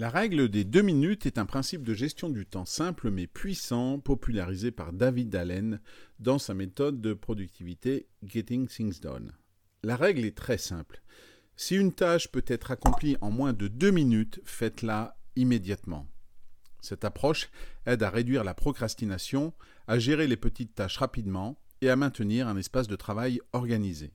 La règle des deux minutes est un principe de gestion du temps simple mais puissant popularisé par David Allen dans sa méthode de productivité Getting Things Done. La règle est très simple. Si une tâche peut être accomplie en moins de deux minutes, faites-la immédiatement. Cette approche aide à réduire la procrastination, à gérer les petites tâches rapidement et à maintenir un espace de travail organisé.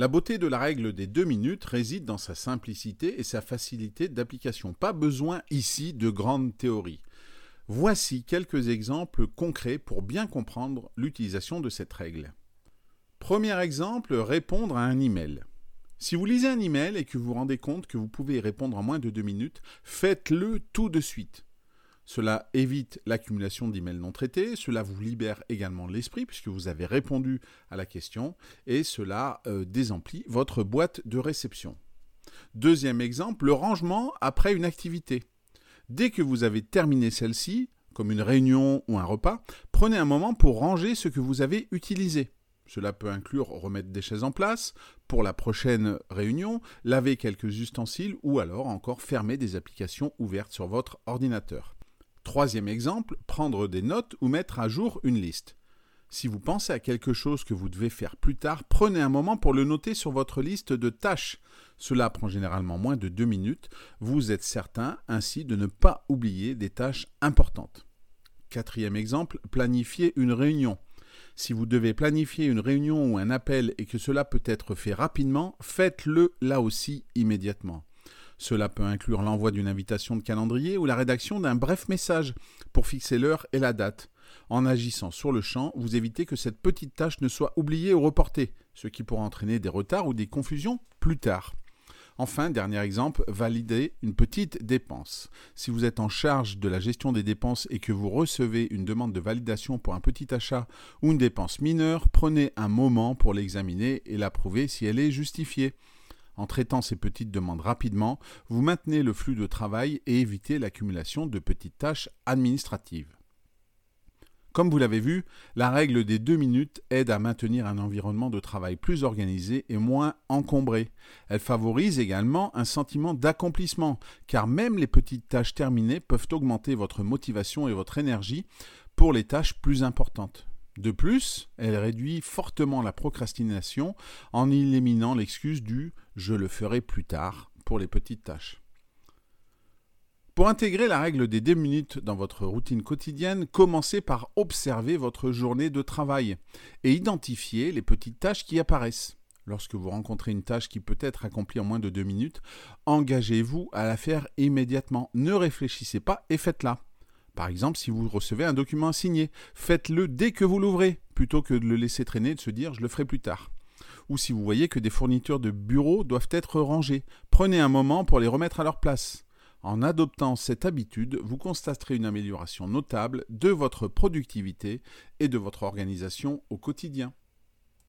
La beauté de la règle des deux minutes réside dans sa simplicité et sa facilité d'application. Pas besoin ici de grandes théories. Voici quelques exemples concrets pour bien comprendre l'utilisation de cette règle. Premier exemple, répondre à un email. Si vous lisez un email et que vous vous rendez compte que vous pouvez y répondre en moins de deux minutes, faites-le tout de suite. Cela évite l'accumulation d'emails non traités, cela vous libère également l'esprit puisque vous avez répondu à la question et cela euh, désemplit votre boîte de réception. Deuxième exemple, le rangement après une activité. Dès que vous avez terminé celle-ci, comme une réunion ou un repas, prenez un moment pour ranger ce que vous avez utilisé. Cela peut inclure remettre des chaises en place pour la prochaine réunion, laver quelques ustensiles ou alors encore fermer des applications ouvertes sur votre ordinateur. Troisième exemple, prendre des notes ou mettre à jour une liste. Si vous pensez à quelque chose que vous devez faire plus tard, prenez un moment pour le noter sur votre liste de tâches. Cela prend généralement moins de deux minutes. Vous êtes certain ainsi de ne pas oublier des tâches importantes. Quatrième exemple, planifier une réunion. Si vous devez planifier une réunion ou un appel et que cela peut être fait rapidement, faites-le là aussi immédiatement. Cela peut inclure l'envoi d'une invitation de calendrier ou la rédaction d'un bref message pour fixer l'heure et la date. En agissant sur le champ, vous évitez que cette petite tâche ne soit oubliée ou reportée, ce qui pourra entraîner des retards ou des confusions plus tard. Enfin, dernier exemple, valider une petite dépense. Si vous êtes en charge de la gestion des dépenses et que vous recevez une demande de validation pour un petit achat ou une dépense mineure, prenez un moment pour l'examiner et l'approuver si elle est justifiée. En traitant ces petites demandes rapidement, vous maintenez le flux de travail et évitez l'accumulation de petites tâches administratives. Comme vous l'avez vu, la règle des deux minutes aide à maintenir un environnement de travail plus organisé et moins encombré. Elle favorise également un sentiment d'accomplissement, car même les petites tâches terminées peuvent augmenter votre motivation et votre énergie pour les tâches plus importantes. De plus, elle réduit fortement la procrastination en éliminant l'excuse du je le ferai plus tard pour les petites tâches. Pour intégrer la règle des 2 minutes dans votre routine quotidienne, commencez par observer votre journée de travail et identifier les petites tâches qui apparaissent. Lorsque vous rencontrez une tâche qui peut être accomplie en moins de 2 minutes, engagez-vous à la faire immédiatement. Ne réfléchissez pas et faites-la. Par exemple, si vous recevez un document à signer, faites-le dès que vous l'ouvrez, plutôt que de le laisser traîner et de se dire je le ferai plus tard. Ou si vous voyez que des fournitures de bureau doivent être rangées, prenez un moment pour les remettre à leur place. En adoptant cette habitude, vous constaterez une amélioration notable de votre productivité et de votre organisation au quotidien.